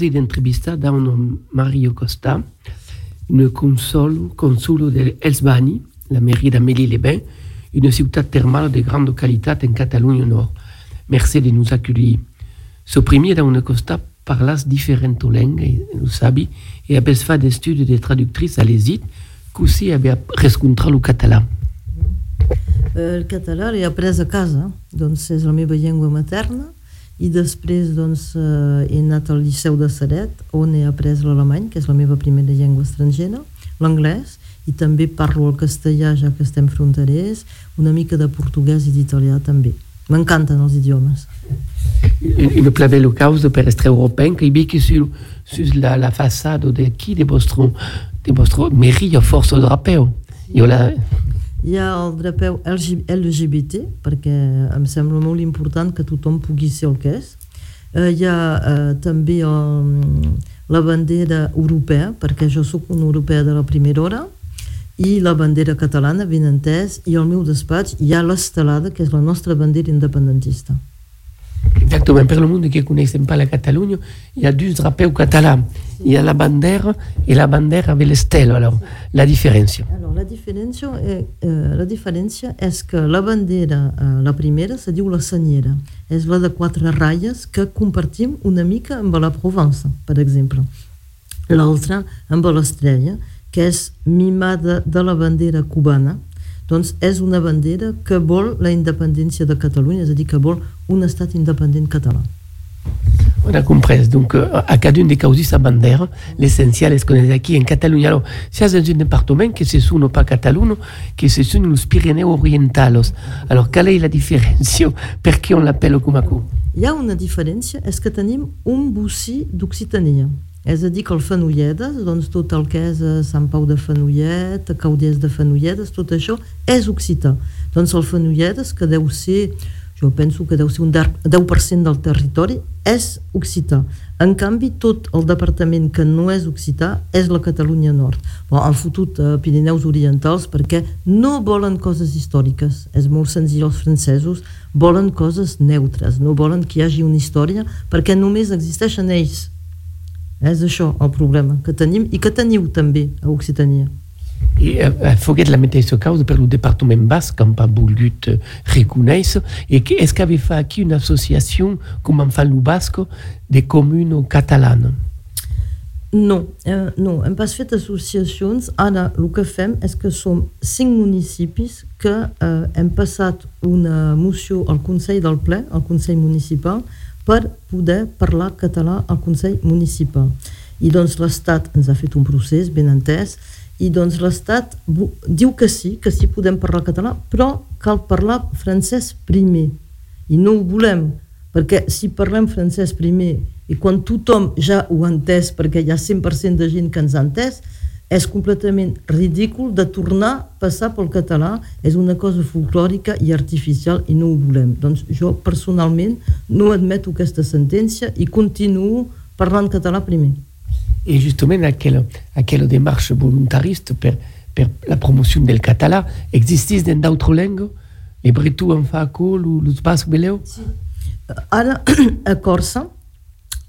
così l'intervista da Mario Costa, un consul, consul de Elsbani, la mairie d'Amélie-les-Bains, une ciutat thermale de grande qualité en Catalogne Nord. Merci de nous accueillir. Ce premier da una Costa parlas différentes langues, lo sabi, e aveva fatto studi di traduttrice all'esite, così aveva riscontrato il catalano. Eh, el català l'he après a casa, doncs és la meva llengua materna, i després doncs, eh, he anat al Liceu de Saret, on he après l'alemany, que és la meva primera llengua estrangera, l'anglès, i també parlo el castellà, ja que estem fronterers, una mica de portuguès i d'italià també. M'encanten els idiomes. Une plave cause per estre européen qui vit sur, sur la, la façade de qui de vostre, de vostre mairie a força de drapeu. Hi ha el drapeu LGBT, perquè em sembla molt important que tothom pugui ser el que és. Eh, hi ha eh, també el, la bandera europea, perquè jo sóc una europea de la primera hora, i la bandera catalana, ben entès, i al meu despatx hi ha l'estelada, que és la nostra bandera independentista. Exactement, per monde qui ne connaissent pas la Catalogne, il y a deux drapeaux catalans. Y a la bandera et la bandera avec les stèles. Alors, la différence Alors, la est, eh, la différence és que la bandera, eh, la primera, se diu la senyera. És la de quatre ratlles que compartim una mica amb la Provence, per exemple. L'altra amb l'estrella, que és mimada de la bandera cubana, doncs és una bandera que vol la independència de Catalunya, és a dir, que vol un estat independent català. On a compris. Donc, euh, à cada un des causes sa bandera, l'essentiel est qu'on est ici en Catalogne. Alors, c'est dans un département que se sono pas Catalunya, que se sono les Pyrénées orientales. Alors, quelle est la différence? Per qui on l'appelle Cumacu? Hi ha una diferència, és que tenim un bocí d'Occitania. És a dir, que el Fenolledes, doncs tot el que és eh, Sant Pau de Fenollet, a Caudés de Fenolledes, tot això és occità. Doncs el Fenolledes, que deu ser, jo penso que deu ser un 10% del territori, és occità. En canvi, tot el departament que no és occità és la Catalunya Nord. Bon, han fotut eh, Pirineus Orientals perquè no volen coses històriques. És molt senzill, els francesos volen coses neutres, no volen que hi hagi una història perquè només existeixen ells és això el problema que tenim i que teniu també a Occitania. I uh, foguet la mateixa causa per el Departament Basc, que pas volgut uh, reconèixer, i que, est-ce qu'avait fait aquí una associació, com en fa el Basc, de communes catalanes? No, eh, no, hem pas fet associacions. Ara el que fem és que som cinc municipis que eh, hem passat una moció al Consell del Ple, al Consell Municipal, per poder parlar català al Consell Municipal. I doncs l'Estat ens ha fet un procés ben entès i doncs l'Estat diu que sí, que sí podem parlar català, però cal parlar francès primer. I no ho volem, perquè si parlem francès primer i quan tothom ja ho ha entès, perquè hi ha 100% de gent que ens ha entès, és completament ridícul de tornar a passar pel català, és una cosa folclòrica i artificial i no ho volem. Doncs jo personalment no admeto aquesta sentència i continuo parlant català primer. I justament aquella, aquella démarche voluntariste per, per la promoció del català existeix en d'altres llengües? Les bretons en fa col, els bascs veleu? Sí. Ara, a Corsa,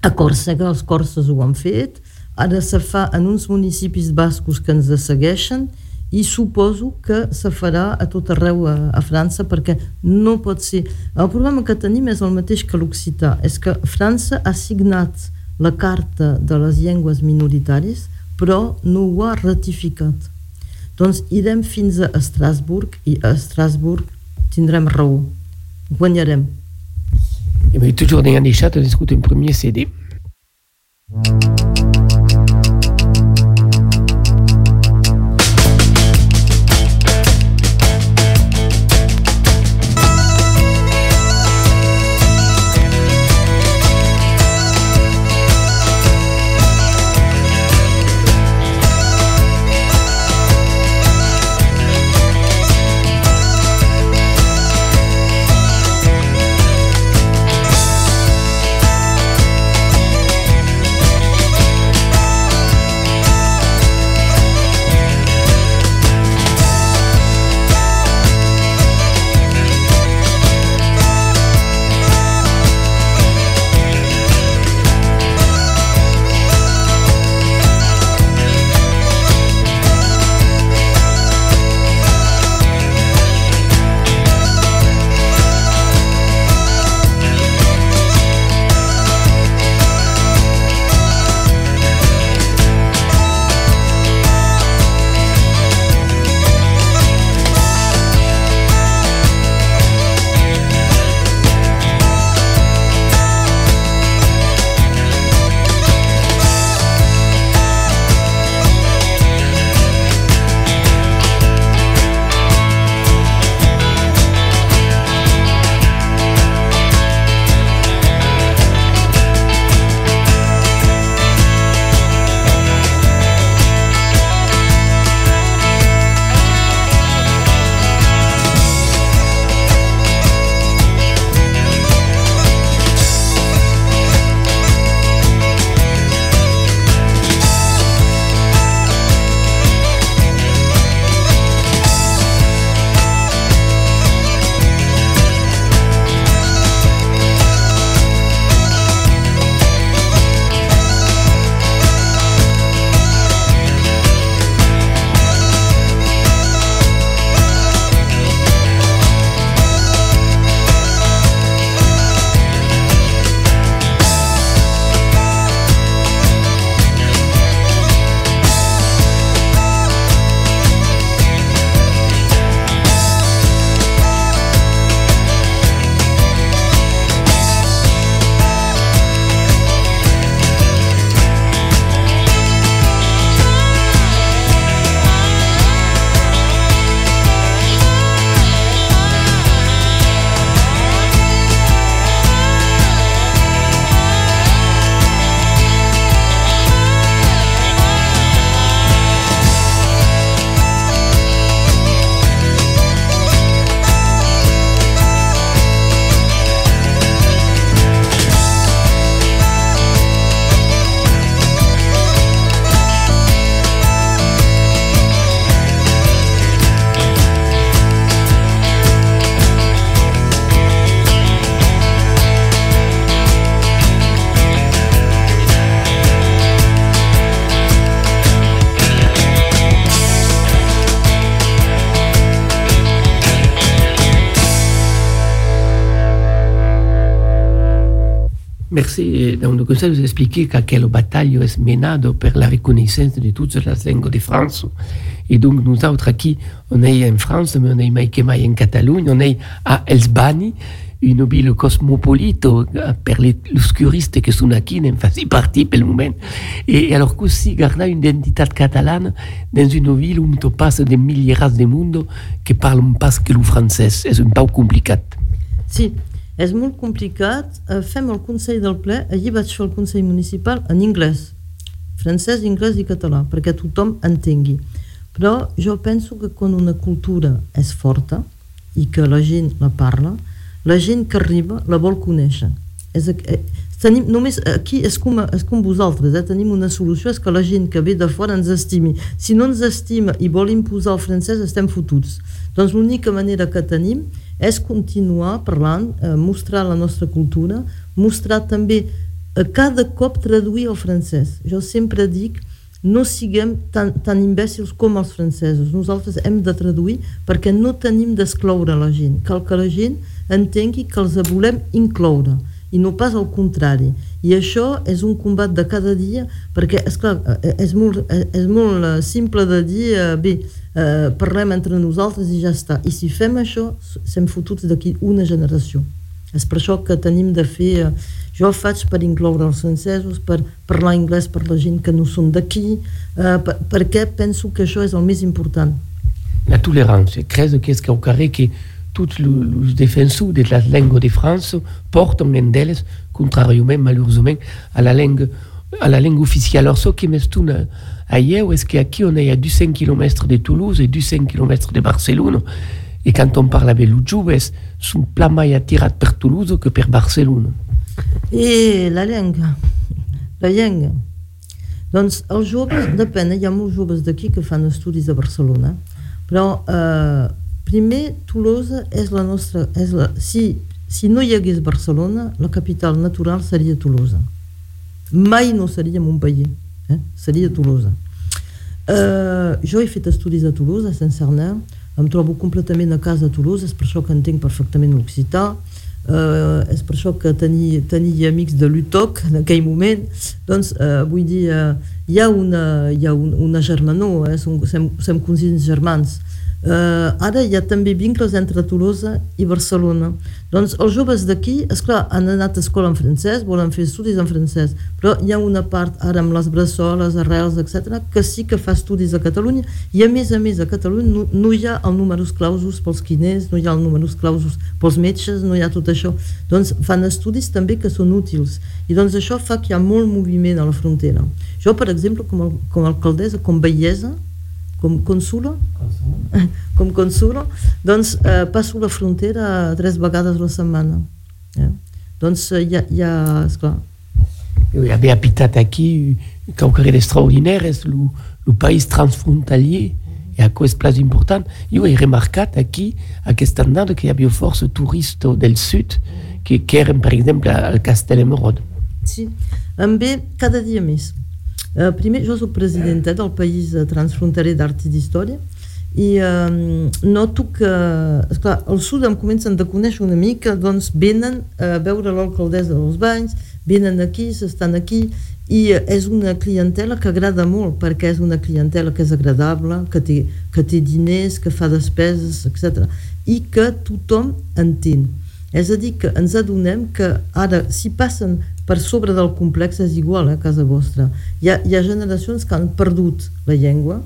a Còrsega, els corses ho han fet, ara se fa en uns municipis bascos que ens segueixen i suposo que se farà a tot arreu a, a França perquè no pot ser... El problema que tenim és el mateix que l'Occità, és que França ha signat la carta de les llengües minoritàries però no ho ha ratificat. Doncs irem fins a Estrasburg i a Estrasburg tindrem raó. Guanyarem. Et bien, toujours n'ayant deixat d'escoltar un premier CD. Merci. Dans le conseil, vous expliquez qu'à quelle bataille est menée pour la reconnaissance de toutes les langues de France. Et donc, nous autres, ici, on est en France, mais on est mai que mai en Catalogne, on est à Elsbani, une ville cosmopolite per les curistes que sont ici, n'en faisait partie pour le moment. Et alors qu'aussi, garder une identité catalane dans une ville où on passe des milliers de monde qui parlent pas que le français. C'est un peu compliqué. Sí, és molt complicat. Eh, fem el Consell del Ple, allí vaig fer el Consell Municipal en anglès, francès, anglès i català, perquè tothom entengui. Però jo penso que quan una cultura és forta i que la gent la parla, la gent que arriba la vol conèixer. És, eh, tenim, només aquí és com, és com vosaltres, eh? tenim una solució, és que la gent que ve de fora ens estimi. Si no ens estima i vol imposar el francès, estem fotuts. Doncs l'única manera que tenim és continuar parlant, eh, mostrar la nostra cultura, mostrar també a cada cop traduir el francès. Jo sempre dic no siguem tan, tan imbècils com els francesos. Nosaltres hem de traduir perquè no tenim d'excloure la gent. Cal que la gent entengui que els volem incloure i no pas al contrari. I això és un combat de cada dia perquè, és clar, eh, és molt, eh, és molt eh, simple de dir bé, eh, parlem entre nosaltres i ja està. I si fem això, sem fotuts d'aquí una generació. És per això que tenim de fer... Eh, jo faig per incloure els francesos, per parlar anglès per la gent que no són d'aquí, eh, per, perquè penso que això és el més important. La tolerància. Crec que és que carrer que tots els defensors de la llengua de France porten en d'elles, contràriament, malheureusement, a la llengua, a la llengua oficial. Alors, ce qui ahir és que aquí on est? À 200 km de Toulouse et 200 km de Barcelone, et quand on parle avec les joves, sont pla mai attirat per Toulouse que per Barcelone? I la llengua, la llengua. Doncs els joves, depèn, hi ha molts joves d'aquí que fan estudis a Barcelona, però eh, primer Tolosa és la nostra... És la, si, si no hi hagués Barcelona, la capital natural seria Tolosa. Mai no seria Montpellier, eh? seria Tolosa. Eh, jo he fet estudis a Tolosa, a Saint-Cernin, em trobo completament a casa a Toulouse, és per això que entenc perfectament l'occità, Uh, és per això que tenir, tenir amics de l'UTOC en aquell moment doncs uh, vull dir uh, hi ha una, hi ha un, una germanor eh? som, som, som cosins germans Uh, ara hi ha també vincles entre Tolosa i Barcelona. Doncs els joves d'aquí, és clar, han anat a escola en francès, volen fer estudis en francès, però hi ha una part ara amb les bressoles, arrels, etc, que sí que fa estudis a Catalunya i a més a més a Catalunya no, no hi ha el números clausus pels quiners, no hi ha el números clausus pels metges, no hi ha tot això. Doncs fan estudis també que són útils i doncs això fa que hi ha molt moviment a la frontera. Jo, per exemple, com, a, com alcaldessa, com vellesa, com consulo, com consulo? Doncs eh, passo la frontera tres vegades la setmana. Eh? Doncs hi ha, hi ha esclar. Jo havia habitat aquí, qualque extraordinaire, és el, el país transfrontalier i això és plus important. Jo he remarcat aquí aquest anada que hi havia força turistes del sud que, que eren, per exemple, al Castell Morod. Sí, em ve cada dia més. Uh, primer, jo soc presidenta del País Transfronterer d'Art i d'Història i um, noto que, esclar, al sud em comencen a conèixer una mica, doncs venen a veure l'alcaldessa dels banys, venen aquí, s'estan aquí, i és una clientela que agrada molt perquè és una clientela que és agradable, que té, que té diners, que fa despeses, etc. I que tothom entén. És a dir, que ens adonem que ara, si passen per sobre del complex, és igual eh, a casa vostra. Hi ha, hi ha generacions que han perdut la llengua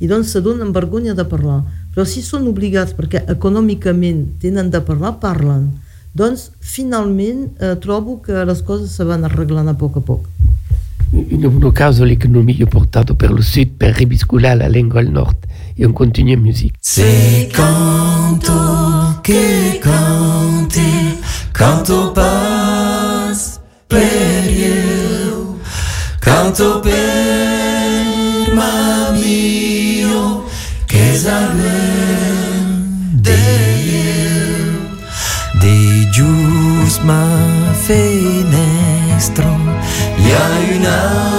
i doncs s'adonen vergonya de parlar. Però si són obligats perquè econòmicament tenen de parlar, parlen. Doncs finalment eh, trobo que les coses se van arreglant a poc a poc. In un caso l'economia portato per il sud per riviscolar la lingua al nord et on continue en musique. C'est canto que cante, canto passe per eu, canto per mamio, oh, que de eu, de ma fenestro, y a una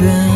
愿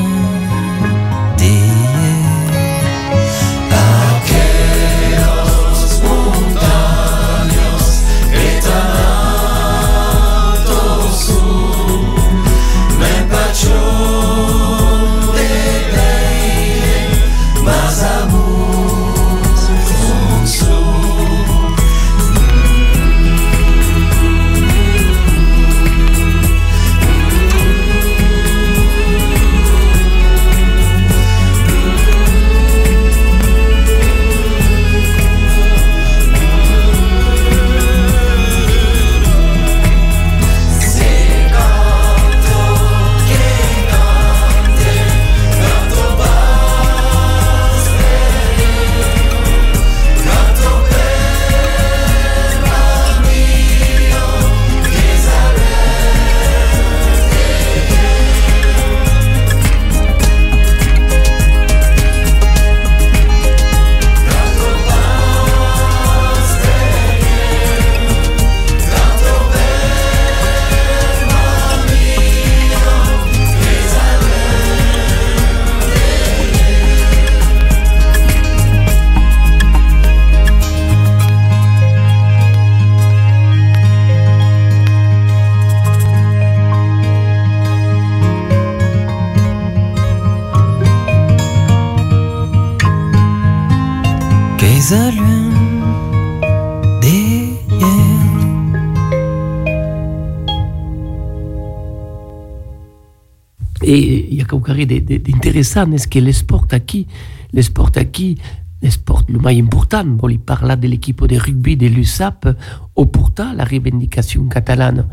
d'intéressant est-ce que le sport aquí, le sport aquí, le sport le plus important, bon, il parla de l'équipe de rugby de l'USAP, au pourtant la revendication catalane,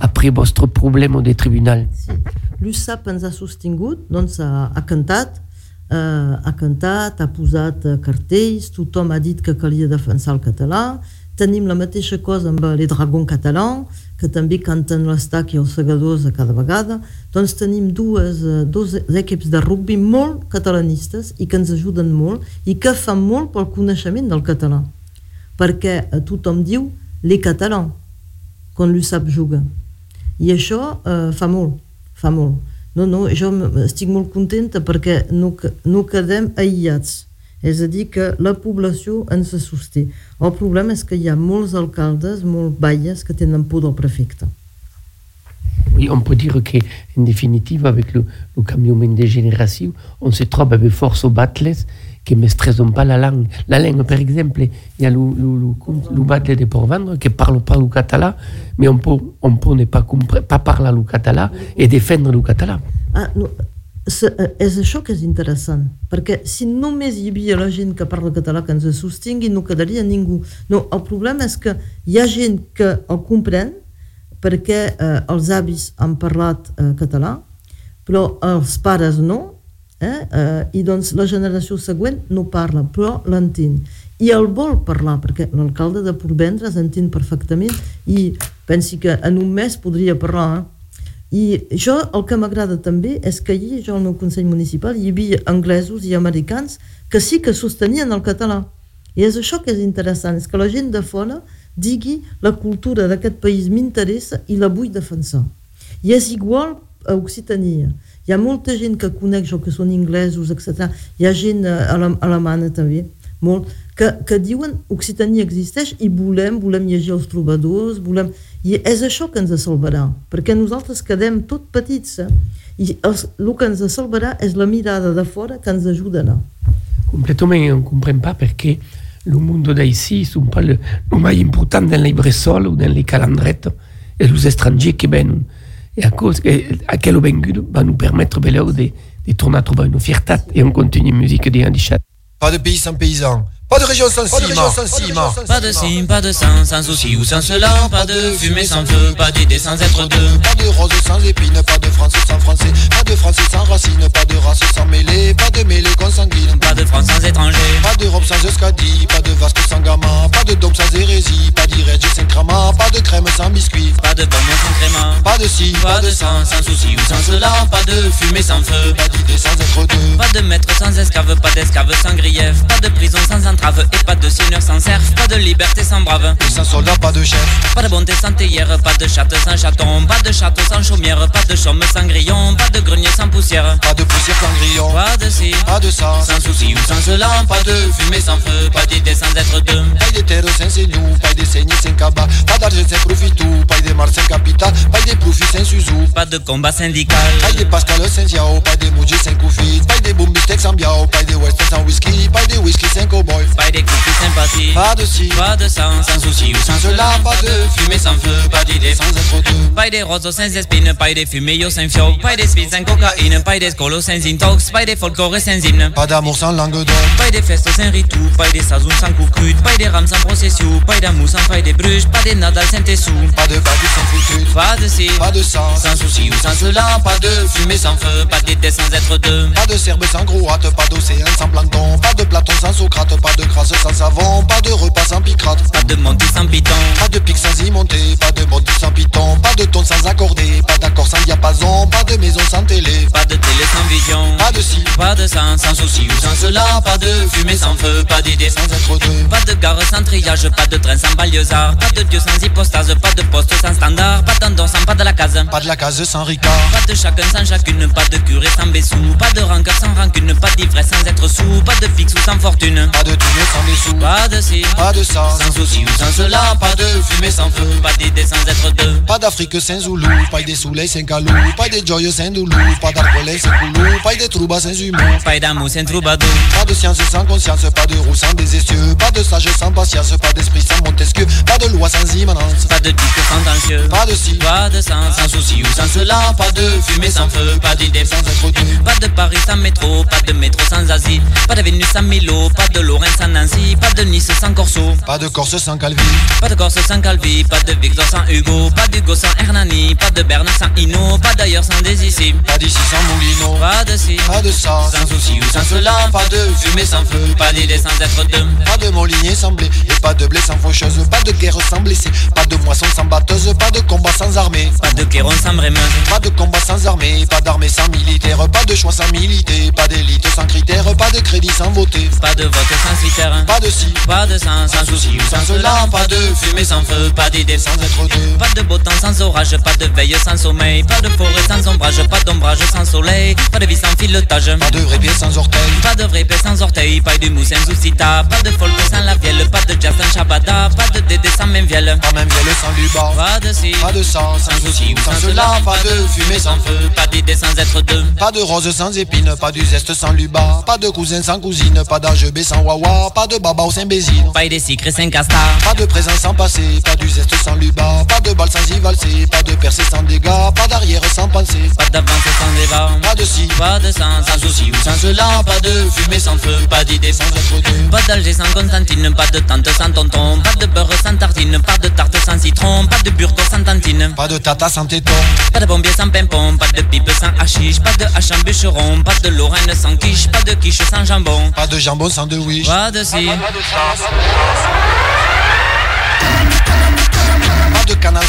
après votre problème au tribunal. L'USAP ens ha sostingut, doncs ha, cantat, ha cantat, ha posat cartells, tothom ha dit que calia defensar el català, tenim la mateixa cosa amb les Dragons catalans, que també canten l'estac i els segadors a cada vegada, doncs tenim dues, eh, dos equips de rugby molt catalanistes i que ens ajuden molt i que fan molt pel coneixement del català. Perquè eh, tothom diu les catalans quan l'USAP juga. I això eh, fa molt, fa molt. No, no, jo estic molt contenta perquè no, no quedem aïllats és a dir, que la població ens sosté. El problema és que hi ha molts alcaldes, molts balles que tenen por del prefecte. Oui, on peut dire qu'en définitive, avec le, le changement de génération, on se trouve avec force aux battles qui ne maîtrisent pas la langue. La langue, par exemple, il y a le, le, le, le battle de Port-Vendre qui ne parle pas le catalan, mais on peut, on peut ne pas, pas parler le catalan et défendre le catalan. Ah, no, és això que és interessant, perquè si només hi havia la gent que parla català que ens sostingui, no quedaria ningú. No, el problema és que hi ha gent que el comprèn perquè eh, els avis han parlat eh, català, però els pares no, eh? Eh, i doncs la generació següent no parla, però l'entén. I el vol parlar, perquè l'alcalde de Portvendres entén perfectament i pensi que en un mes podria parlar, eh? I jo el que m'agrada també és que allí, jo al meu Consell Municipal, hi havia anglesos i americans que sí que sostenien el català. I és això que és interessant, és que la gent de fora digui la cultura d'aquest país m'interessa i la vull defensar. I és igual a Occitania. Hi ha molta gent que conec jo que són inglesos, etc. Hi ha gent eh, alemana també, molt, que, que diuen Occitania existeix i volem, volem llegir els trobadors, volem i és això que ens salvarà, perquè nosaltres quedem tot petits eh? i els, el que ens salvarà és la mirada de fora que ens ajudarà. Completament, on ne comprend pas perquè le monde d'ici sont pas le, le plus important dans les bressols ou dans les calendrettes et les étrangers qui viennent. Et à cause, et, à quel vengut va nous permettre de, de tourner à trouver une fierté et on continue musique des handicap. Pas de pays sans paysans, pas de région sans ciment. Pas de cime, pas de sang, sans souci ou sans cela. Pas de fumée sans feu, pas d'idée sans être deux. Pas de rose sans épine, pas de français sans français. Pas de français sans racine, pas de race sans mêlée. Pas de mêlée consanguine. Pas de France sans étranger. Pas d'Europe sans escadie. Pas de vasque sans gamin. Pas de dôme sans hérésie. Pas d'irège sans crama. Pas de crème sans biscuit. Pas de pomme sans créma. Pas de ci, Pas de sang, sans souci ou sans cela, pas de fumée sans feu. pas d'idée sans être deux. Pas de maître sans esclave, pas d'esclave sans grief. Pas de prison sans entrave et pas de seigneur sans serf. Pas de liberté sans brave. Et sans soldat, pas de chef. Pas de bonté sans théière, pas de chatte sans chaton. Pas de château sans chaumière, pas de chaume sans grillon. Pas de grenier sans poussière. Pas de poussière sans grillon. Pas de ci, Pas de ça. sans souci ou sans cela, pas de fumée sans feu. Pas d'idée sans être deux. Pas de terre sans seignou, pas de saignée sans cabas, pas d'argent sans profitou, pas de mar sans capital, pas de profit sans suzou, Pas de combat syndical. pas de pascal sans yao, pas de moujé sans koufit, pas de boombisteak sans biao, pas de western sans whisky, pas de whisky sans cowboy, Pas coups de sympathie. pas de ci, Pas de sang, sans souci ou sans cela, pas de fumée sans feu, pas d'idée sans être deux, Pas des roses sans espines, pas des fumées sans fio, pas des speed sans cocaïne, pas des scolos sans intox, pas des folklore sans hymne. pas d'amour sans langue d'or, Pas des festes sans ritou, pas des sazons sans coucrute, pas des rames sans procession, pas d'amour sans faille des bruges, pas des nadal sans tessou. pas de baguette sans foutu, Pas de ci, pas de ça, sans souci ou sans cela, pas de fumée sans feu, pas d'idée sans être deux. pas de serbe sans croate, pas d'océan sans plancton, pas de Platon sans Socrate, pas de grâce sans savon, pas de repas sans picrate, Pas de monty sans piton, Pas de pic sans y monter, pas de monte sans piton, pas de ton sans accordé, pas d'accord sans diapason, pas de maison sans télé, pas de télé sans vision. pas de ci, Pas de sang, sans souci ou sans cela, pas de fumée sans feu, pas d'idée sans être deux, Pas de gare sans triage, pas de train sans banlieusard, pas de dieu sans hypostase, pas de poste sans standard, pas d'endon sans pas de la case. pas de la case sans ricard, Pas de chacun sans chacune, pas de curé sans bessou, pas de rancœur sans rancune, pas d'ivresse sans être sous, pas de fixe ou sans fortune. pas de sans Pas de ci, pas de ça, sans souci ou sans cela, pas de fumée sans feu, pas d'idée sans être deux. pas d'Afrique sans Zoulou, pas de soleil sans calou, pas de joyeux sans doulou, pas d'alcool sans coulou, pas de trouba sans humour, Pas d'amour sans troubadour, pas de science sans conscience, pas de roue sans des essieux, pas de sage sans patience, pas d'esprit sans Montesquieu, pas de loi sans immanence, pas de disque sentencieux. pas de ci, Pas de sang, sans souci ou sans cela, pas de fumée sans feu, pas d'idée sans être deux, Pas de Paris sans métro, pas de métro sans Asie, pas de Vénus sans Milo, pas de Lorraine sans Nancy, pas de Nice sans Corso, pas de Corse sans Calvi, pas de Corse sans Calvi, pas de Victor sans Hugo, pas d'Hugo sans Hernani, pas de Bernard sans Hino, pas d'ailleurs sans ici, pas d'ici sans Moulino, pas de ci, pas de ça, sans souci ou sans cela, pas de fumée sans feu, pas d'idée sans être deux, Pas de molinier sans blé, et pas de blé sans faucheuse, pas de guerre sans blessé, pas de moisson sans batteuse, pas de combat sans armée, pas de Kéron sans Brémeuse, pas de combat sans armée, pas d'armée sans militaire, pas de choix sans milité, pas d'élite sans critères, pas de crédit sans voter, pas de vote sans pas de ci, pas de sang, sans souci ou sans cela, pas de fumée sans feu, pas d'idée sans sans être deux, Pas de beau temps sans orage, pas de veille sans sommeil, pas de forêt sans ombrage, pas d'ombrage sans soleil, pas de vie sans filetage, pas de vrai pied sans orteil, pas de vrai paix sans orteil, pas de mousse sans soucita, pas de folk sans la vielle, pas de jazz sans shabada, pas de dédé sans même vielle, pas même vielle sans luba, pas de si, pas de sang, sans souci ou sans cela, pas de fumée sans feu, pas d'idée sans être deux, pas de rose sans épine, pas du zeste sans luba, pas de cousin sans cousine, pas d'âge sans wawa, pas de baba sans bésine. pas des secrets sans castar, Pas de présent sans passé, pas du zeste sans luba, pas de balle sans y valser, pas de percée sans dégâts, pas d'arrière sans penser, pas d'avance sans débat, pas de ci, pas de sang, sans souci ou sans cela, pas de fumée sans feu, pas d'idée sans être deux, Pas d'Alger sans Constantine, pas de tante sans tonton, pas de beurre sans tartine, pas de tarte sans citron, pas de burgo sans tantine, pas de tata sans téton, pas de bombier sans pimpon, pas de pipe sans hachiche, pas de hache en bûcheron, pas de lorraine sans quiche, pas de quiche sans jambon, pas de jambon sans de wish, pas de si,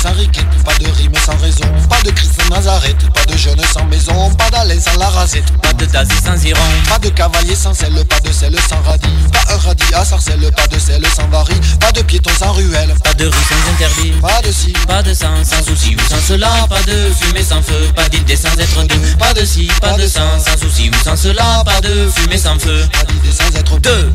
pas de riquette, pas de rime sans raison, pas de Christ sans Nazareth, pas de jeune sans maison, pas d'Alain sans la rasette, pas de dazi sans iron, pas de cavalier sans sel, pas de sel sans radis, pas un radis à sarcelle, pas de sel sans varie, pas de piéton sans ruelle, pas de rue sans interdit, pas de ci, pas de sang, sans souci ou sans cela, pas de fumée sans feu, pas d'idée sans être deux, pas de si, pas de sang, sans souci ou sans cela, pas de fumée sans feu, pas d'idée sans être deux.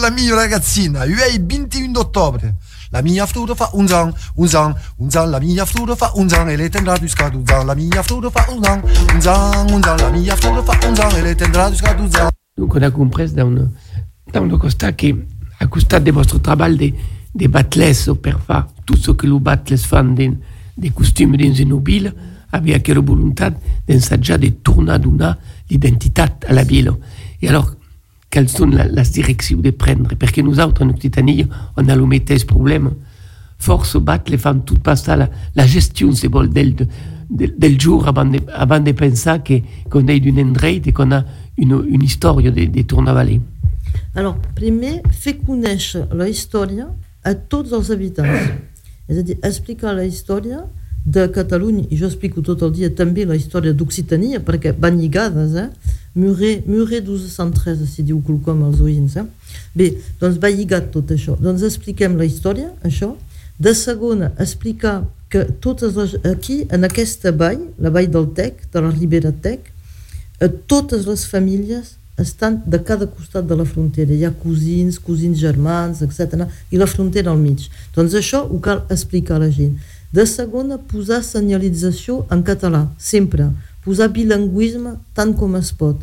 la mia ragazzina, io è il 21 ottobre. La mia frutta fa un zang, un zang, un zang, la mia frutta fa un zang e le tendrà di scaduzan. La mia frutta fa un zang, un zang, un zang, la mia frutta fa un zang e le tendrà di scaduzan. Dunque da compreso da un, da un costà che a costà del vostro trabalho di, di batles per fare tutto ciò che lo batles fa dei costumi di nobile, abbia anche la volontà di assaggiare di tornare a donare l'identità alla bielo. E allora quelles sont la, las directions de prendre. Parce que nous autres, en Occitanie, on a l'omété ce problème. Force battre les femmes toutes passent à la, gestion c'est bon, del, jour avant de, avant de penser qu'on qu est d'une endroit et qu'on a une, histoire des de tournavalets. Alors, premier, fait connaître la histoire à tous les habitants. C'est-à-dire, expliquer la histoire de Catalogne, et j'explique tout le temps, aussi la histoire d'Occitanie, parce que sont eh? Muret, Muret 1213, si diu quelcom als oïns, eh? Bé, doncs va lligat tot això. Doncs expliquem la història, això. De segona, explicar que totes les, aquí, en aquesta vall, la vall del Tec, de la Ribera Tec, eh, totes les famílies estan de cada costat de la frontera. Hi ha cosins, cosins germans, etc. I la frontera al mig. Doncs això ho cal explicar a la gent. De segona, posar senyalització en català, sempre. Posar bilingüisme tant com es pot.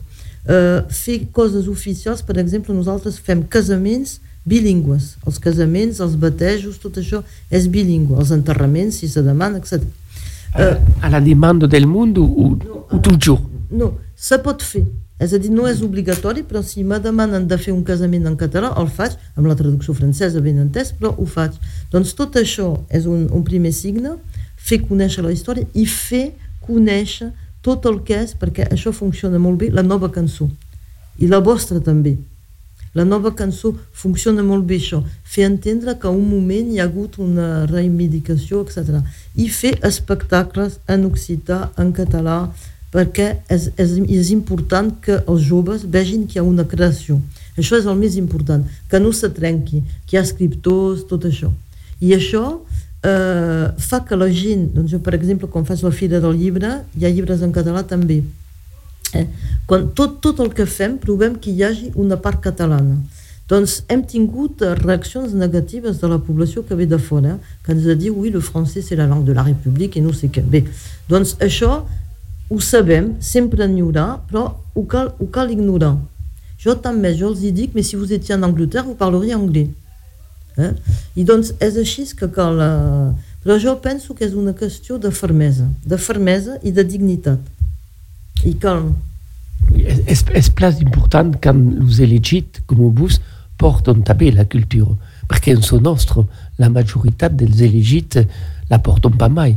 Uh, fer coses oficials, per exemple, nosaltres fem casaments bilingües. Els casaments, els batejos, tot això és bilingüe. Els enterraments, si se demana, etc. Uh, a la demanda del món o, o toujours? No, se pot fer. És a dir, no és obligatori, però si me demanen de fer un casament en català, el faig, amb la traducció francesa ben entès, però ho faig. Doncs tot això és un, un primer signe, fer conèixer la història i fer conèixer tot el que és, perquè això funciona molt bé, la nova cançó. I la vostra també. La nova cançó funciona molt bé això, fer entendre que un moment hi ha hagut una reivindicació, etc. I fer espectacles en occità, en català, perquè és, és, és important que els joves vegin que hi ha una creació. Això és el més important, que no se trenqui, que hi ha escriptors, tot això. I això eh, fa que la gent, doncs jo per exemple quan faig la Fira del Llibre, hi ha llibres en català també. Eh? Quan tot, tot el que fem provem que hi hagi una part catalana. Doncs hem tingut eh, reaccions negatives de la població que ve de fora, que ens diu, oui, le français c'est la langue de la République i no sé què. Bé, doncs això ho sabem, sempre n'hi haurà, però ho cal, ho cal ignorar. Jo també, jo els hi dic, mais si vous étiez en Angleterre, vous parleriez anglais. Eh? I doncs és així que cal... Eh... Però jo penso que és una qüestió de fermesa, de fermesa i de dignitat. I cal... És, és, plus important quand els elegits com vos porten també la cultura, perquè en son nostre la majoritat dels elegits la porten pas mai.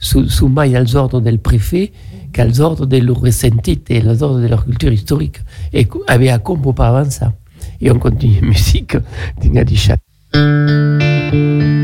Su mai als ordres del prefet que als ordres de leur ressentit et als ordres de leur culture historique. Et avait à combo pas avançar. Et on continue musique, tinc a thank you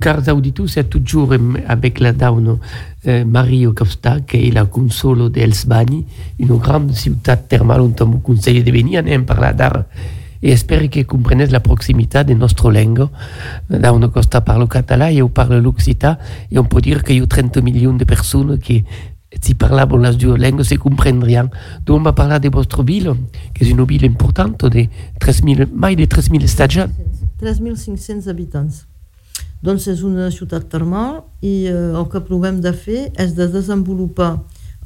Carta Auditus è toujours avec la down eh, Mario Capsta, che è la consolo del Sbani, una grande città termale, un tomo consiglio di venire a parlare d'art e spero che comprenete la prossimità del nostro lengo. Da una costa parlo català, io parlo l'occità e non può dire che io 30 milioni di persone che si parlavano le due lingue si comprenderanno. Dove va parlare della vostra villa, che è una villa importante, de di 3.000, mai di 3.000 stagioni. 3.500 abitanti. Doncs és una ciutat termal i eh, el que provem de fer és de desenvolupar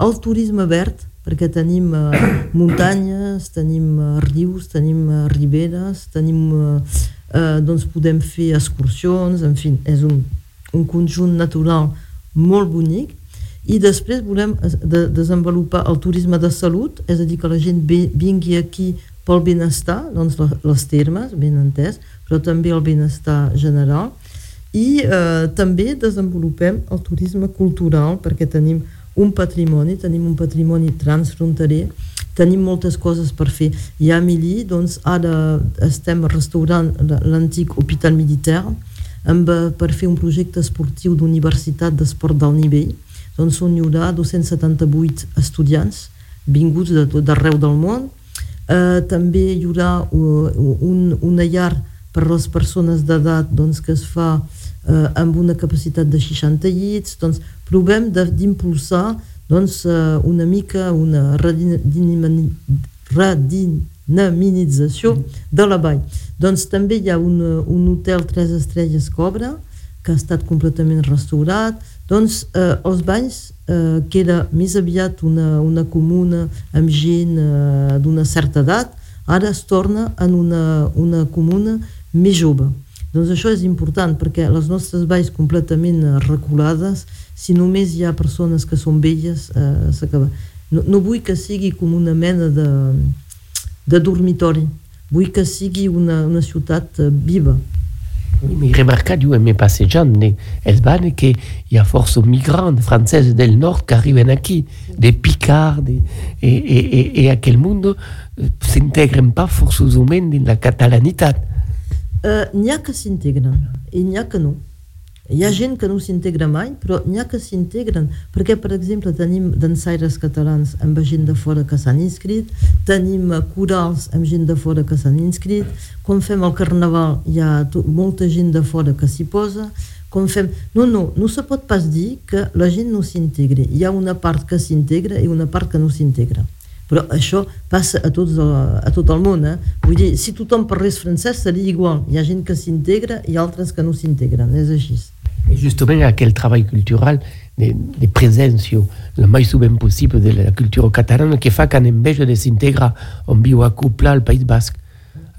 el turisme verd, perquè tenim eh, muntanyes, tenim eh, rius, tenim eh, riberes, tenim, eh, eh, doncs podem fer excursions, en fi, és un, un conjunt natural molt bonic. I després volem de, desenvolupar el turisme de salut, és a dir, que la gent vingui aquí pel benestar, doncs les termes, ben entès, però també el benestar general, i eh, també desenvolupem el turisme cultural perquè tenim un patrimoni, tenim un patrimoni transfronterer, tenim moltes coses per fer. I a Milí, doncs, ara estem restaurant l'antic hospital militar amb, per fer un projecte esportiu d'universitat d'esport d'alt nivell, doncs on hi haurà 278 estudiants vinguts de d'arreu del món. Eh, també hi haurà uh, un, una llar per les persones d'edat doncs, que es fa eh, amb una capacitat de 60 llits, doncs provem d'impulsar doncs, eh, una mica una redinamització de la vall. Doncs també hi ha un, un hotel tres estrelles Cobra, que ha estat completament restaurat, doncs eh, els banys, eh, que era més aviat una, una comuna amb gent eh, d'una certa edat, ara es torna en una, una comuna més jove. Doncs això és important perquè les nostres valls completament eh, reculades, si només hi ha persones que són velles, eh, s'acaba. No, no vull que sigui com una mena de, de dormitori, vull que sigui una, una ciutat eh, viva. Mi remarcat io me passeggiando Elsbane che hi ha forse migranti francesi del nord che arrivano qui, dei Picardi e, e, e, e a quel mondo eh, si integrano pas forçosament in la catalanitat. Uh, n'hi ha que s'integren i n'hi ha que no. Hi ha gent que no s'integra mai, però n'hi ha que s'integren, perquè, per exemple, tenim dansaires catalans amb gent de fora que s'han inscrit, tenim corals amb gent de fora que s'han inscrit, quan fem el carnaval hi ha molta gent de fora que s'hi posa, quan fem... No, no, no se pot pas dir que la gent no s'integri. Hi ha una part que s'integra i una part que no s'integra. Però això passa a, tots, a tot el món, eh? Vull dir, si tothom parlés francès seria igual. Hi ha gent que s'integra i altres que no s'integren, és així. E justament aquel treball cultural de, de presència el més sovint possible de la cultura catalana que fa qu'en enveja de s'integrar on viu acoplar al País Basc.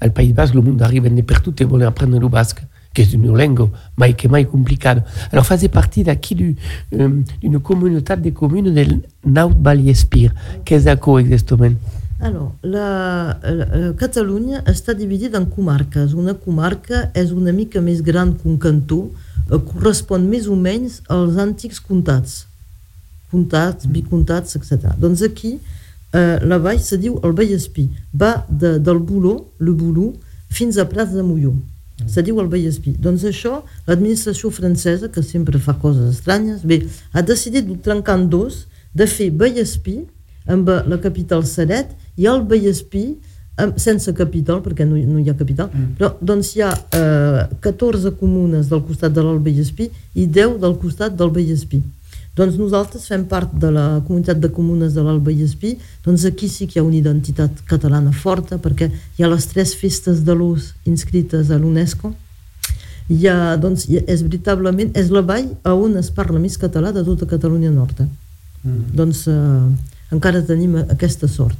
Al País Basc el món arriba de per tot e volen aprendre el basc, que és una llengua mai que mai complicada. Alors fase partir d'aquí du, um, d'una comunitat de communes del Naut Vallespir. Què és això exactament? Alors, la, la, la Catalunya està dividida en comarques. Una comarca és una mica més gran que un cantó, eh, correspon més o menys als antics comtats. Comtats, bicomtats, etc. Doncs aquí eh, la vall se diu el Vallespí. Va de, del Boló, le Boló, fins a Prats de Molló. Se diu el Vallespí. Doncs això, l'administració francesa, que sempre fa coses estranyes, bé, ha decidit de trencar en dos, de fer Vallespí amb la capital Seret i el Vallespí amb, sense capital, perquè no, no hi ha capital, mm. però doncs hi ha eh, 14 comunes del costat de l'Alt Vallespí i 10 del costat del Vallespí. Doncs nosaltres fem part de la comunitat de comunes de l'Alt Vallespí, doncs aquí sí que hi ha una identitat catalana forta, perquè hi ha les tres festes de l'ús inscrites a l'UNESCO, hi ha, doncs, és veritablement, és la vall a on es parla més català de tota Catalunya Nord. eh? Doncs eh, encara tenim aquesta sort.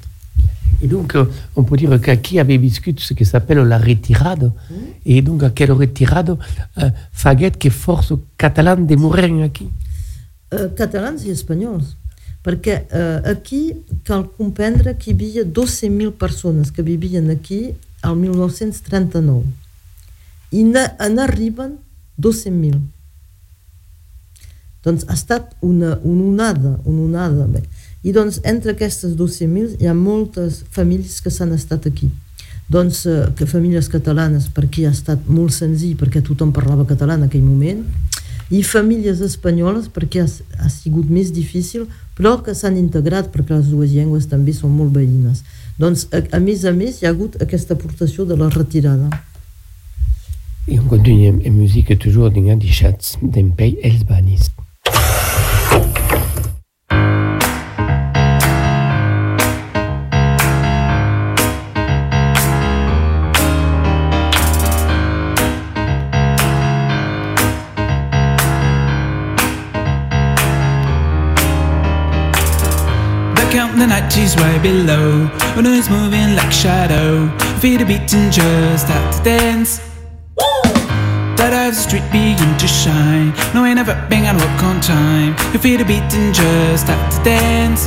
Et donc, on peut dire qu'aquí avait vécu ce qui s'appelle la retirade. Et donc, à quelle retirade euh, Faguet que force catalan de mourir aquí. Eh, catalans i espanyols perquè eh, aquí cal comprendre que hi havia 12.000 persones que vivien aquí al 1939 i n'arriben 12.000 doncs ha estat una, una onada, una onada. Bé. I doncs entre aquestes 12.000 hi ha moltes famílies que s'han estat aquí. Doncs eh, que famílies catalanes, perquè ha estat molt senzill, perquè tothom parlava català en aquell moment, i famílies espanyoles perquè ha, ha sigut més difícil però que s'han integrat perquè les dues llengües també són molt veïnes doncs a, a més a més hi ha hagut aquesta aportació de la retirada Et on continue en musique toujours dengan die Schatz, den Pei. Back the night is way below. When it's moving like shadow. Feet are beating just out to dance. That of the street begin to shine. No, ain't never been on work on time. Your feet are beating just out to dance.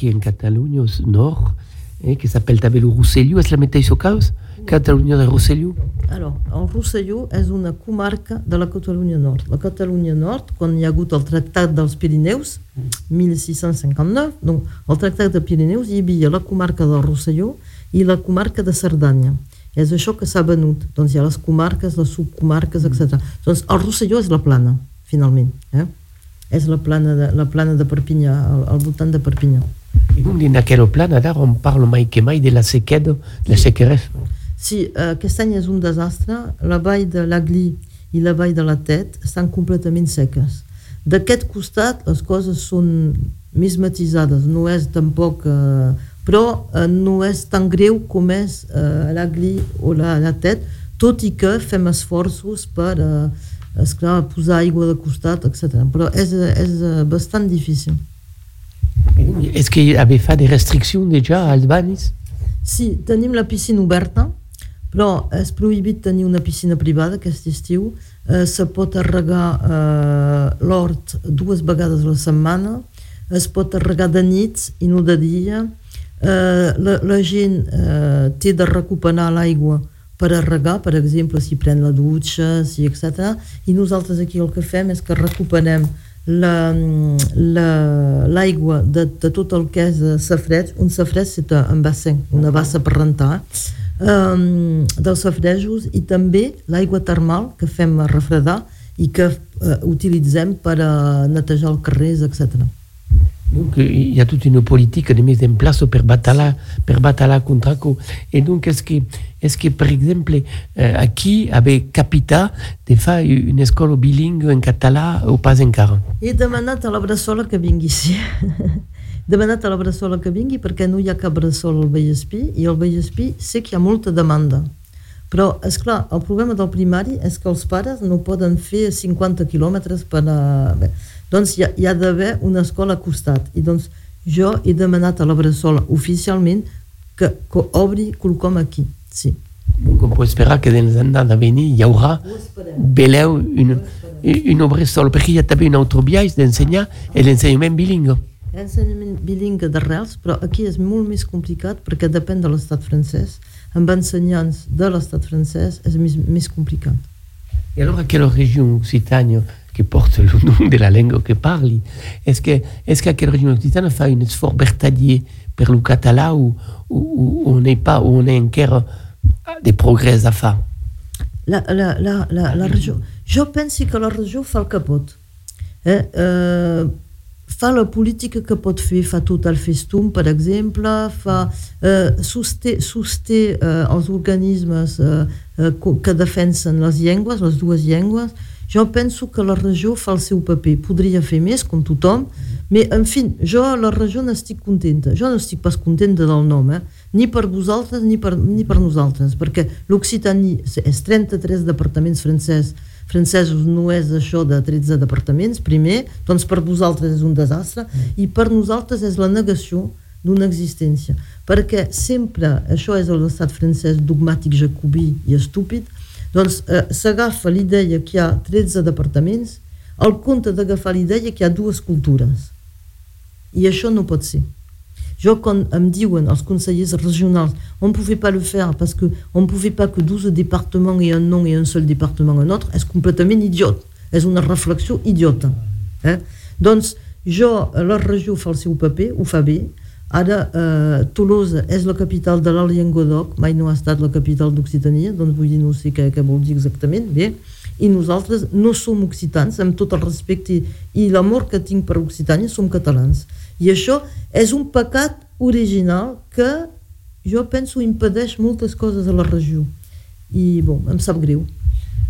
Aquí en Catalunya, au nord, eh, qui s'appelle també le Rosselló, és la mateixa caus? Catalunya de Rosselló? Alors, el Rosselló és una comarca de la Catalunya Nord. La Catalunya Nord, quan hi ha hagut el Tractat dels Pirineus, 1659, doncs, el Tractat de Pirineus hi havia la comarca del Rosselló i la comarca de Cerdanya. És això que s'ha venut. Doncs hi ha les comarques, les subcomarques, etc. Doncs el Rosselló és la plana, finalment. Eh? És la plana de, la plana de Perpinyà, al, al voltant de Perpinyà. Aquella plana, d'ara, on parle mai que mai de la sequeda, la sequeresa. Sí, eh, aquest any és un desastre. La vall de l'Agli i la vall de la Tet estan completament seques. D'aquest costat les coses són més matisades, no és tampoc... Eh, però eh, no és tan greu com és eh, l'Agli o la, la Tet, tot i que fem esforços per eh, esclar, posar aigua de costat, etc. Però és, és bastant difícil. Est-ce qu'il y avait fait des restrictions déjà à Albanis Sí, tenim la piscina oberta, però és prohibit tenir una piscina privada aquest estiu. Eh, se pot arregar eh, l'hort dues vegades a la setmana, es pot arregar de nits i no de dia. Eh, la, la gent eh, té de recuperar l'aigua per arregar, per exemple, si pren la dutxa, si etc. I nosaltres aquí el que fem és que recuperem l'aigua la, l'aigua de, de tot el que és safreig, un safreig c'est un bassin, una bassa per rentar, um, dels safrejos i també l'aigua termal que fem refredar i que uh, utilitzem per a netejar els carrers, etc. Donc, euh, il y a toute une politique de mise en place per batallar, per batallar contra co. Et donc, est-ce que, est-ce que par exemple, euh, aquí avait capita de faire une école bilingue en català ou pas encara? He demanat a la Bressola que vingui, sí. Demanat a la Bressola que vingui perquè no hi ha cap Bressol al Vallespí i al Vallespí sé que hi ha molta demanda. Però, és clar, el problema del primari és que els pares no poden fer 50 quilòmetres per a... Bé, doncs hi ha, hi ha d'haver una escola a costat. I doncs jo he demanat a la Bressola oficialment que, que obri quelcom aquí. Sí. Donc, on peut espérer que dans les années à venir, il y aura beleu une, une bressol, perquè hi ha també un altre biaix d'ensenyar l'ensenyament bilingue. Ensenyament bilingue d'arrels, però aquí és molt més complicat perquè depèn de l'estat francès. Amb ensenyants de l'estat francès és més, més complicat. Et alors, à quelle région occitane qui porte le nom de la langue que parle, est-ce que, est-ce qu'à quelle région occitane fait un effort bertalier pour le català ou, ou, on n'est pas, ou on est encore des progrès à faire? La, la, la, la, la regió... Jo penso que la regió fa el que pot. Eh? Eh, fa la política que pot fer, fa tot el festum, per exemple, fa, eh, sosté, eh, els organismes eh, eh, que defensen les llengües, les dues llengües. Jo penso que la regió fa el seu paper. Podria fer més, com tothom, però, en fi, jo a la regió n'estic contenta. Jo no estic pas contenta del nom, eh? ni per vosaltres ni per, ni per nosaltres, perquè l'Occitanie és 33 departaments francès, francesos no és això de 13 departaments, primer, doncs per vosaltres és un desastre, i per nosaltres és la negació d'una existència. Perquè sempre, això és l'estat francès dogmàtic, jacobí i estúpid, doncs eh, s'agafa l'idea que hi ha 13 departaments al compte d'agafar l'idea que hi ha dues cultures. I això no pot ser. Jo, quan em diuen els consellers regionals on ne pouvait pas le faire parce que on ne pouvait pas que 12 départements aient un nom et un seul département un autre, és completament idiot. És una reflexió idiota. Eh? Doncs jo, la regió fa el seu paper, ho fa bé, Ara, eh, Tolosa és la capital de l'Alt Llenguadoc, mai no ha estat la capital d'Occitania, doncs vull dir, no sé què, què vol dir exactament, bé, i nosaltres no som occitans, amb tot el respecte i, i l'amor que tinc per Occitània, som catalans. I això és un pecat original que jo penso impedeix moltes coses a la regió. I, bon, em sap greu.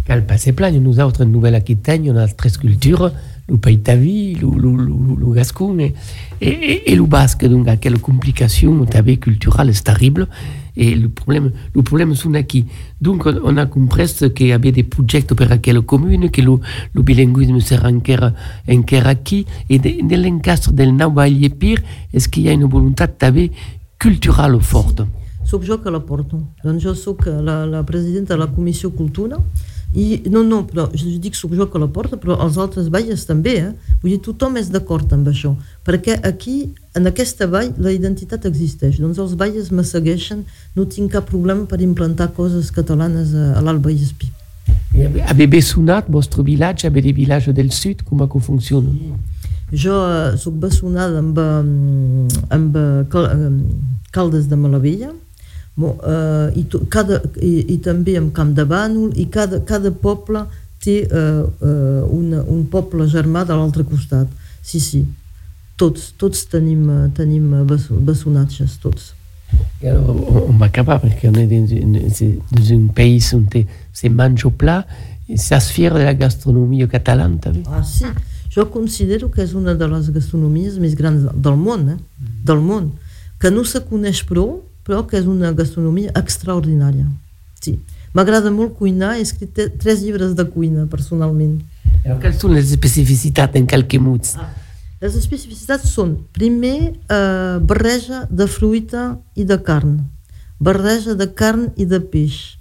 Cal passé plan, nous autres, en Nouvelle-Aquitaine, on a tres cultures, lu Paitavi, lu, lu, lu, lu Gascume e, e, e, Basque. Donc, aquela complicação também cultural é terrível. E o problema, o problema são aqui. Donc, on a compreso que havia des projetos para aquela commune que o, o bilinguismo será encara, encara aqui. E de, nell'encastro del Nahual Yepir, é que há uma vontade também cultural forte? Soc jo que la porto. Doncs jo sóc la, la presidenta de la Comissió Cultura i no, no, però jo dic soc jo que la porta, però els altres valles també, eh? Vull dir, tothom és d'acord amb això, perquè aquí, en aquesta vall, la identitat existeix. Doncs els valles me segueixen, no tinc cap problema per implantar coses catalanes a, a l'Alt Vallespí. Avez bessonat vostre village, avez des villages del sud, com que funciona? Jo eh, soc bessonada amb, eh, amb eh, eh, Caldes de Malavella, Bon, uh, i, to, cada, i, i també amb Camp de Bànol i cada, cada poble té uh, uh, una, un poble germà de l'altre costat. Sí, sí, tots tots tenim, uh, tenim bessonatges tots. On, on va acabar? Parce qu'on est dans, un pays où c'est mange au plat et ça se fier de la gastronomie catalane, t'as vu ah, sí. jo considero que és una de les gastronomies més grans del món, eh? del món. Que no se coneix prou però que és una gastronomia extraordinària. Sí. M'agrada molt cuinar, he escrit tres llibres de cuina, personalment. Quelles sont les spécificités en mots ah. Les especificitats són, primer, eh, barreja de fruita i de carn, barreja de carn i de peix,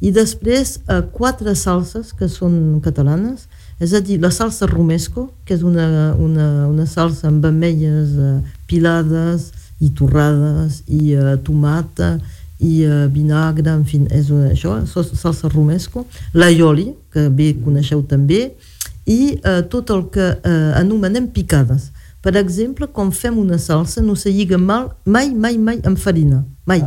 i després eh, quatre salses que són catalanes, és a dir, la salsa romesco, que és una, una, una salsa amb ametlles eh, pilades, i torrades, i uh, tomata, i uh, vinagre, en fi, és una, això, salsa romesco, l'aioli, que bé coneixeu també, i uh, tot el que uh, anomenem picades. Per exemple, quan fem una salsa no se lliga mal, mai, mai, mai amb farina, mai.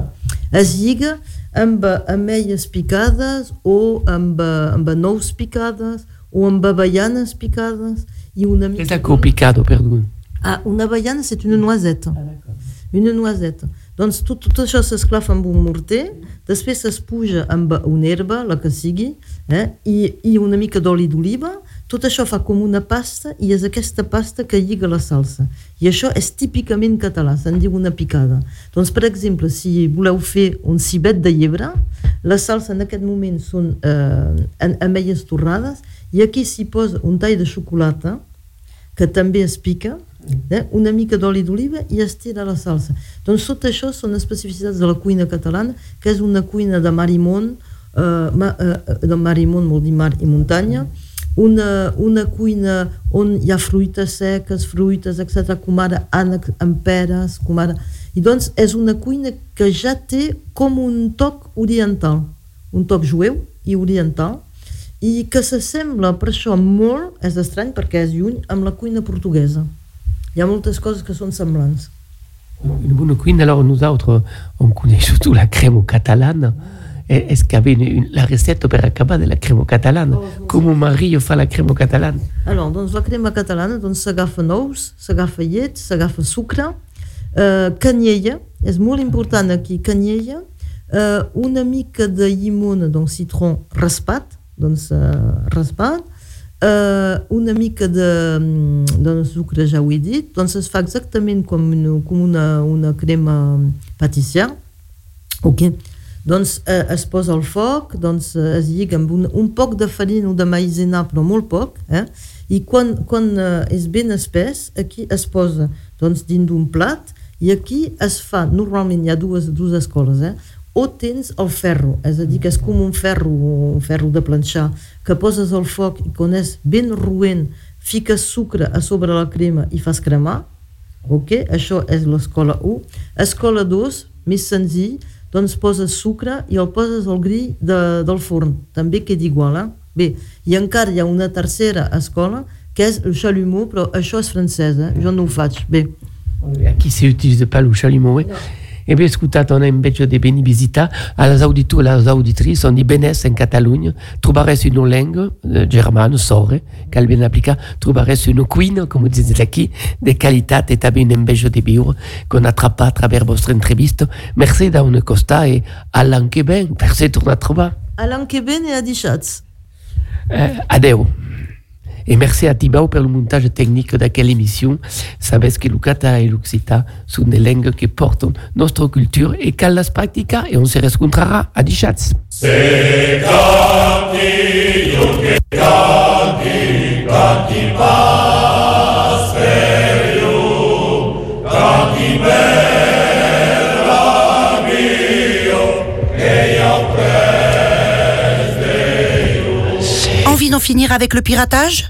Es lliga amb ametlles picades o amb, amb nous picades o amb avellanes picades i una mica... És picado, perdó? Ah, una avellana, c'est une noisette. Une noisette. Doncs tot, tot això s'esclafa amb un morter, després es puja amb una herba, la que sigui, eh? I, i una mica d'oli d'oliva, tot això fa com una pasta i és aquesta pasta que lliga la salsa. I això és típicament català, se'n diu una picada. Doncs, per exemple, si voleu fer un cibet de llebre, la salsa en aquest moment són eh, ametlles torrades i aquí s'hi posa un tall de xocolata que també es pica, eh? una mica d'oli d'oliva i es tira la salsa. Doncs tot això són especificitats de la cuina catalana, que és una cuina de mar i món, eh, ma, eh, de mar i món vol dir mar i muntanya, una, una cuina on hi ha fruites seques, fruites, etc., com ara ànecs amb peres, com ara... I doncs és una cuina que ja té com un toc oriental, un toc jueu i oriental, i que s'assembla per això molt, és estrany perquè és lluny, amb la cuina portuguesa. Hi ha moltes coses que són semblants. Une bonne cuisine, alors nous autres, on connaît surtout la crème catalane. Est-ce qu'il y avait une- une- la recette per acabar de la crème catalane Comment Marie fait la crème catalane Alors, doncs la crema catalana doncs s'agafa nous, s'agafa llet, s'agafa sucre, eh, canyella, és molt important aquí, canyella, eh, una mica de llimona, doncs citron raspat, doncs eh, raspat, eh, una mica de, mm, de sucre, ja ho he dit, doncs es fa exactament com una, com una, una crema patissière, ok? Doncs eh, es posa al foc, doncs eh, es lliga amb un, un poc de farina o de maïzena, però molt poc, eh? i quan, quan eh, és ben espès, aquí es posa doncs, dins d'un plat i aquí es fa, normalment hi ha dues, dues escoles, eh? O tens el ferro, és a dir, que és com un ferro, un ferro de planxar, que poses al foc i quan és ben roent fiques sucre a sobre la crema i fas cremar, ok? Això és l'escola 1. Escola 2, més senzill, doncs poses sucre i el poses al grill de, del forn, també queda igual, eh? Bé, i encara hi ha una tercera escola, que és el chalumeau, però això és francès, eh? Jo no ho faig. Bé, Qui s'utilise pas le chalumeau eh? Eh bien, écoutez, on a invece di beni visita alle auditori e alle auditrici, sono di benesse in Catalogna, troverete una lingua eh, germana, sore, che al viene applicata, troverete una cuina, come dite qui, di qualità e anche invece di vivere, qu'on attrape à travers votre entrevista. Merci da una costa e all'anche ben, se torna a trovare. Alain Keben e Adi Schatz. Eh, adeu. Et merci a Tibau le montage tecnico d'aquella emission. Sabes que Lucata et Luxita sont des langues qui portent notre culture et cal las practica e on se rescontrarà à Dichatz. D'en finir avec le piratage?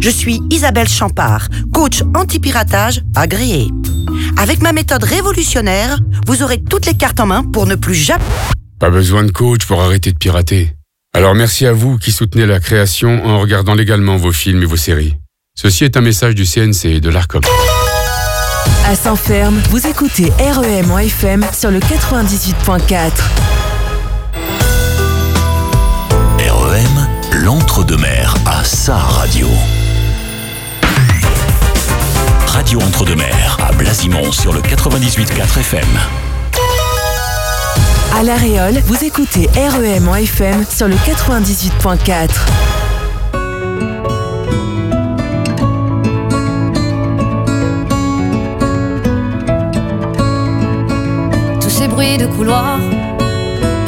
Je suis Isabelle Champard, coach anti-piratage agréée. Avec ma méthode révolutionnaire, vous aurez toutes les cartes en main pour ne plus jamais... Pas besoin de coach pour arrêter de pirater. Alors merci à vous qui soutenez la création en regardant légalement vos films et vos séries. Ceci est un message du CNC et de l'ARCOM. À Saint-Ferme, vous écoutez REM en FM sur le 98.4. l'entre-deux-mer à sa radio. Radio Entre-deux-Mers à Blasimont sur le 98.4 FM. À La Réole, vous écoutez REM en FM sur le 98.4. tous ces bruits de couloir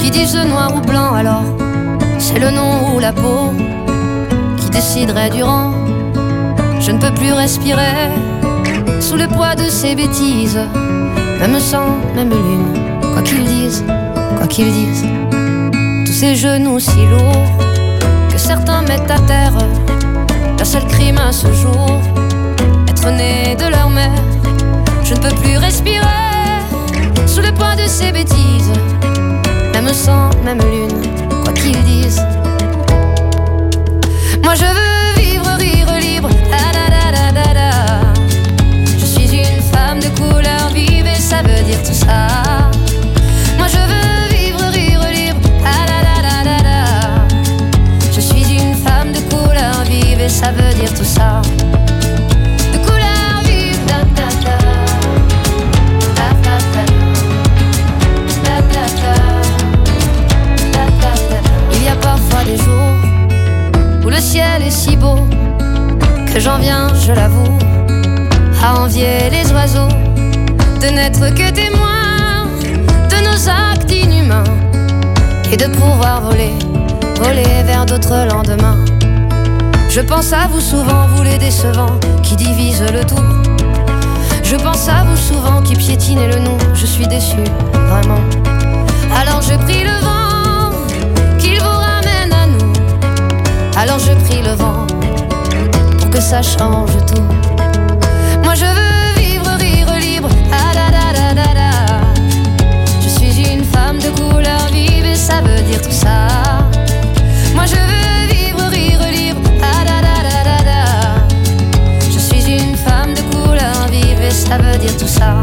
qui disent noir ou blanc alors c'est le nom ou la peau qui déciderait du rang. Je ne peux plus respirer sous le poids de ces bêtises. Même sang même lune quoi qu'ils disent quoi qu'ils disent. Tous ces genoux si lourds que certains mettent à terre. Leur seul crime à ce jour être né de leur mère. Je ne peux plus respirer sous le poids de ces bêtises. Même sang, même lune, Moi je veux vivre, rire libre. Da, da, da, da, da. Je suis une femme de couleur vive et ça veut dire tout ça. Moi je veux vivre, rire libre. Da, da, da, da, da. Je suis une femme de couleur vive et ça veut dire tout ça. où le ciel est si beau que j'en viens, je l'avoue, à envier les oiseaux de n'être que témoins de nos actes inhumains et de pouvoir voler, voler vers d'autres lendemains. Je pense à vous souvent, vous les décevants qui divisent le tout. Je pense à vous souvent qui piétinez le nous, je suis déçu, vraiment. Alors je prie le vent. Alors je prie le vent, pour que ça change tout. Moi je veux vivre, rire libre. Ah. Je suis une femme de couleur vive et ça veut dire tout ça. Moi je veux vivre, rire libre. Ah. Je suis une femme de couleur vive et ça veut dire tout ça.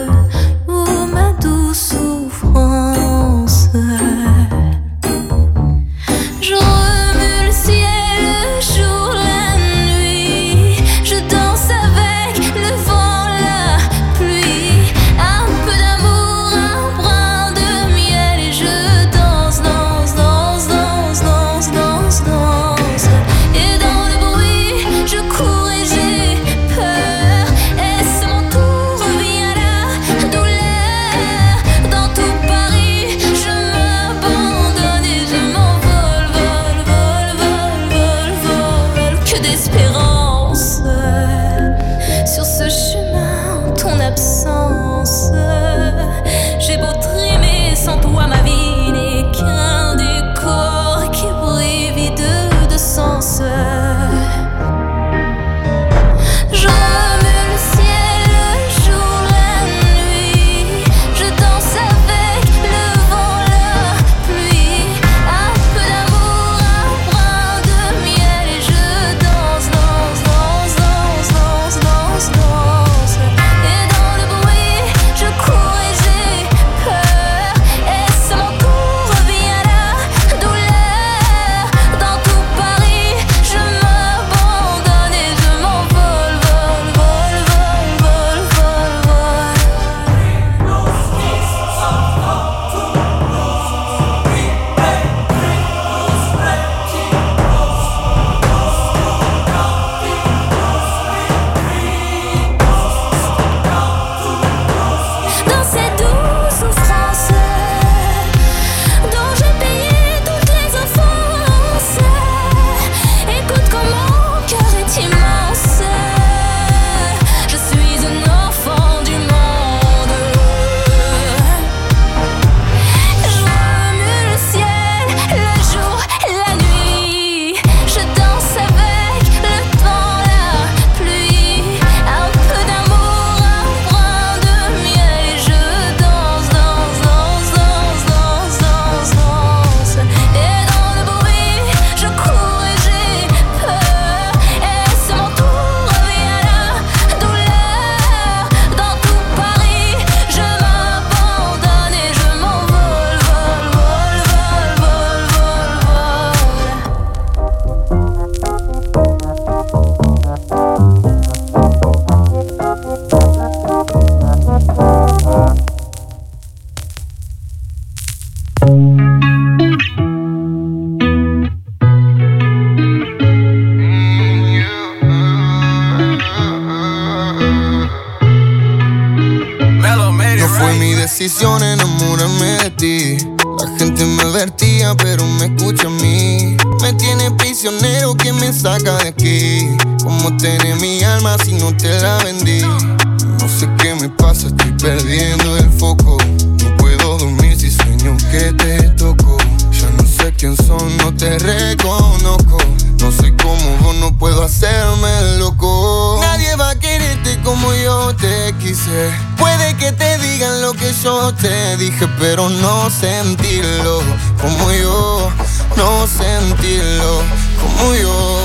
Saca de aquí. ¿Cómo tener mi alma si no te la vendí? No sé qué me pasa, estoy perdiendo el foco. No puedo dormir si sueño que te toco. Ya no sé quién son, no te reconozco. No soy como vos, no puedo hacerme loco. Nadie va a quererte como yo te quise. Puede que te digan lo que yo te dije, pero no sentirlo como yo. No sentirlo como yo.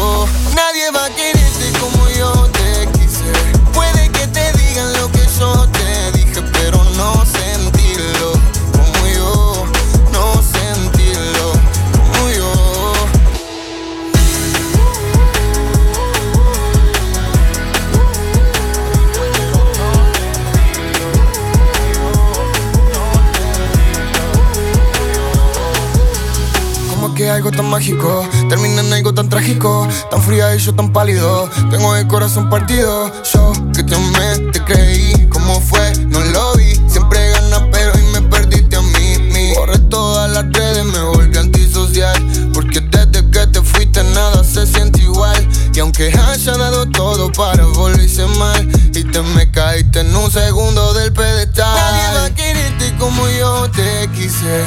Tan mágico termina en algo tan trágico, tan fría y yo tan pálido. Tengo el corazón partido. Yo que te amé, te creí. ¿Cómo fue? No lo vi. Siempre ganas, pero hoy me perdiste a mí. Mi. Borré todas las redes, me volví antisocial. Porque desde que te fuiste nada se siente igual. Y aunque haya dado todo para volverse mal, y te me caíste en un segundo del pedestal. Nadie va a quererte como yo te quise.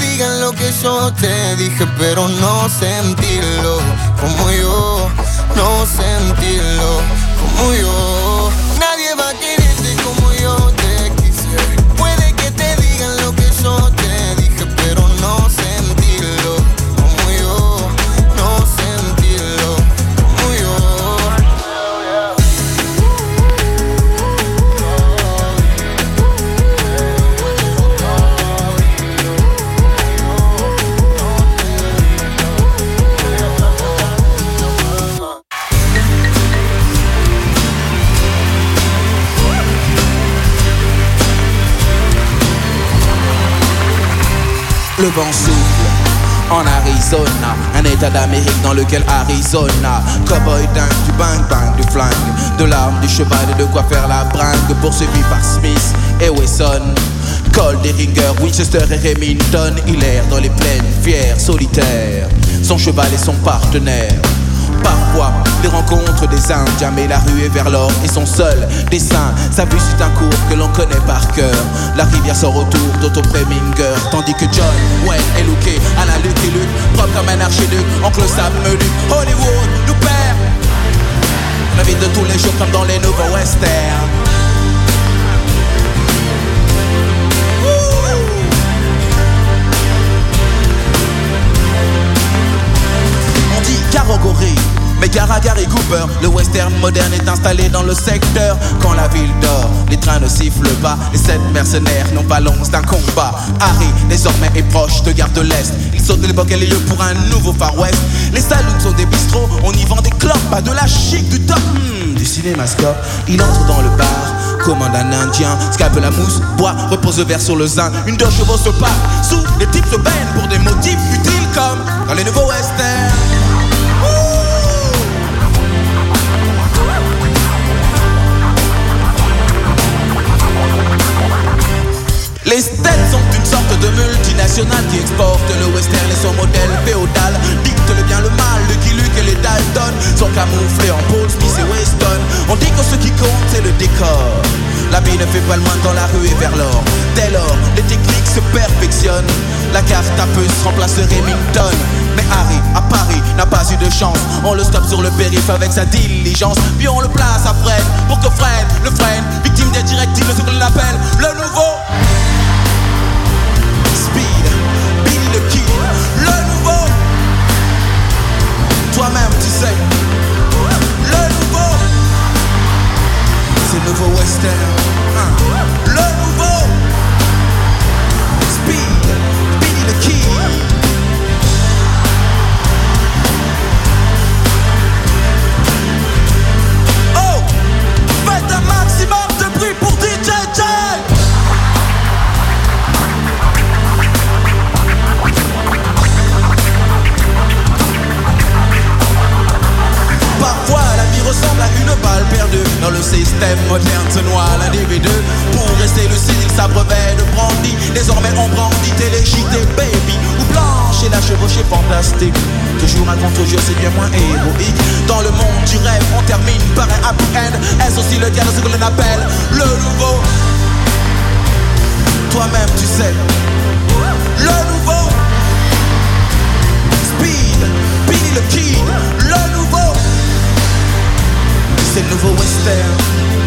Digan lo que yo te dije, pero no sentirlo como yo. No sentirlo como yo. État d'Amérique dans lequel Arizona, cowboy dingue, du bang bang, du flingue, de l'arme, du cheval et de quoi faire la bringue, poursuivi par Smith et Wesson. Cole, Deringer, Winchester et Remington, il erre dans les plaines, fier, solitaire, son cheval et son partenaire. Parfois, les rencontres des Indiens, mais la rue est vers l'or et son seul dessin. Sa vue, c'est un cours que l'on connaît par cœur. La rivière sort autour d'Otto Preminger, tandis que John Wayne est looké à la lutte et lutte, propre comme un archiduc. Oncle Sam Hollywood nous perd. La vie de tous les jours comme dans les nouveaux westerns. Garogori, mais le western moderne est installé dans le secteur. Quand la ville dort, les trains ne sifflent pas, les sept mercenaires n'ont pas l'once d'un combat. Harry, désormais, est proche de Gare de l'Est. Il saute l'époque et les lieux pour un nouveau Far West. Les saloons sont des bistrots, on y vend des clopes, pas de la chic, du top, hmm, du cinémascope. Il entre dans le bar, commande un indien, scalpe la mousse, boit, repose le verre sur le zin. Une deux chevaux se passe, sous les types se baignent pour des motifs utiles comme dans les nouveaux dans la rue et vers l'or. Dès lors, les techniques se perfectionnent. La carte à puce remplace Remington. Mais Harry, à Paris, n'a pas eu de chance. On le stoppe sur le périph' avec sa diligence. Puis on le place à Fred pour que Fred le freine. Victime des directives ce que l'on appelle le nouveau. for West Ham. Uh. Le système moderne. Se noie l'individu Pour rester lucide, il s'abreuvait de brandy. Désormais on brandit téléchité baby. Ou blanche et la chevauchée fantastique. Toujours un contre jeu, c'est bien moins héroïque. Dans le monde du rêve, on termine par un happy end. Est-ce aussi le cas de ce que l'on appelle le nouveau? Toi-même tu sais. Le nouveau. Speed, Billy le Kid Le nouveau C'est nouveau western